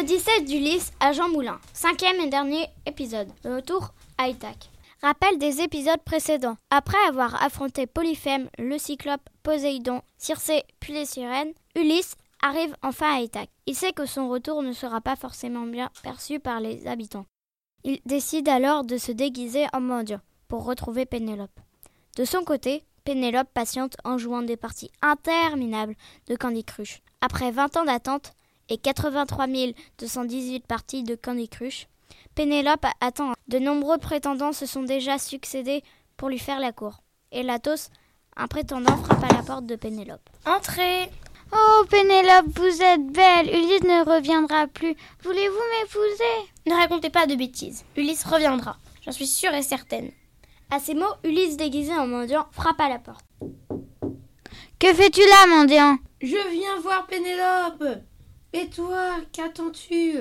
L'Odyssée d'Ulysse à Jean Moulin. Cinquième et dernier épisode. Le retour à Ithaque. Rappel des épisodes précédents. Après avoir affronté Polyphème, le Cyclope, Poséidon, Circé puis les sirènes, Ulysse arrive enfin à Ithaque. Il sait que son retour ne sera pas forcément bien perçu par les habitants. Il décide alors de se déguiser en mendiant pour retrouver Pénélope. De son côté, Pénélope patiente en jouant des parties interminables de Candy Crush. Après 20 ans d'attente, et 83 218 parties de Candy Crush. Pénélope attend. De nombreux prétendants se sont déjà succédés pour lui faire la cour. Et Latos, un prétendant, frappe à la porte de Pénélope. Entrez Oh, Pénélope, vous êtes belle. Ulysse ne reviendra plus. Voulez-vous m'épouser? Ne racontez pas de bêtises. Ulysse reviendra. J'en suis sûre et certaine. À ces mots, Ulysse déguisé en mendiant frappe à la porte. Que fais-tu là, mendiant? Je viens voir Pénélope. Et toi, qu'attends-tu?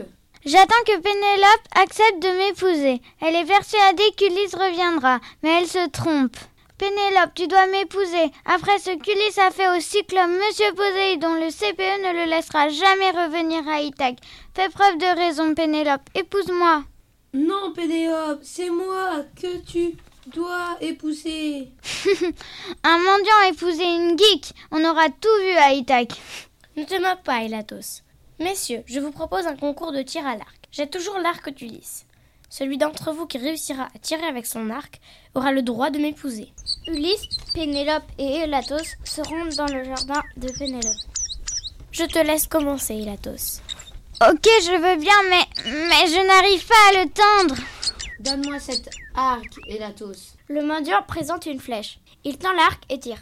J'attends que Pénélope accepte de m'épouser. Elle est persuadée qu'Ulysse reviendra, mais elle se trompe. Pénélope, tu dois m'épouser. Après ce qu'Ulysse a fait au cyclope Monsieur Poséidon, le CPE ne le laissera jamais revenir à Ithaque. Fais preuve de raison, Pénélope. Épouse-moi. Non, Pénélope, c'est moi que tu dois épouser. Un mendiant épouser une geek. On aura tout vu à Ithaque. Ne te moque pas, Elatos. Messieurs, je vous propose un concours de tir à l'arc. J'ai toujours l'arc d'Ulysse. Celui d'entre vous qui réussira à tirer avec son arc aura le droit de m'épouser. Ulysse, Pénélope et Elatos se rendent dans le jardin de Pénélope. Je te laisse commencer, Elatos. Ok, je veux bien, mais, mais je n'arrive pas à le tendre. Donne-moi cet arc, Elatos. Le mendiant présente une flèche. Il tend l'arc et tire.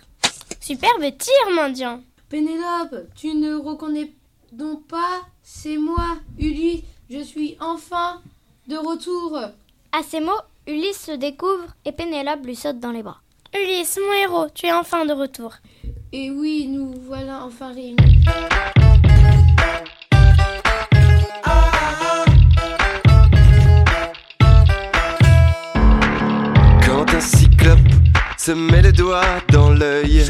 Superbe tir, mendiant. Pénélope, tu ne reconnais donc pas, c'est moi, Ulysse, je suis enfin de retour. À ces mots, Ulysse se découvre et Pénélope lui saute dans les bras. Ulysse, mon héros, tu es enfin de retour. Et oui, nous voilà enfin réunis. Quand un cyclope se met le doigt dans l'œil.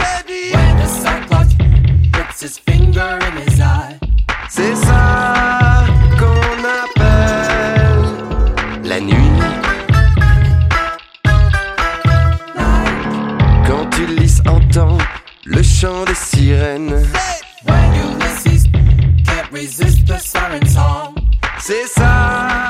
Chant des sirènes. C'est ça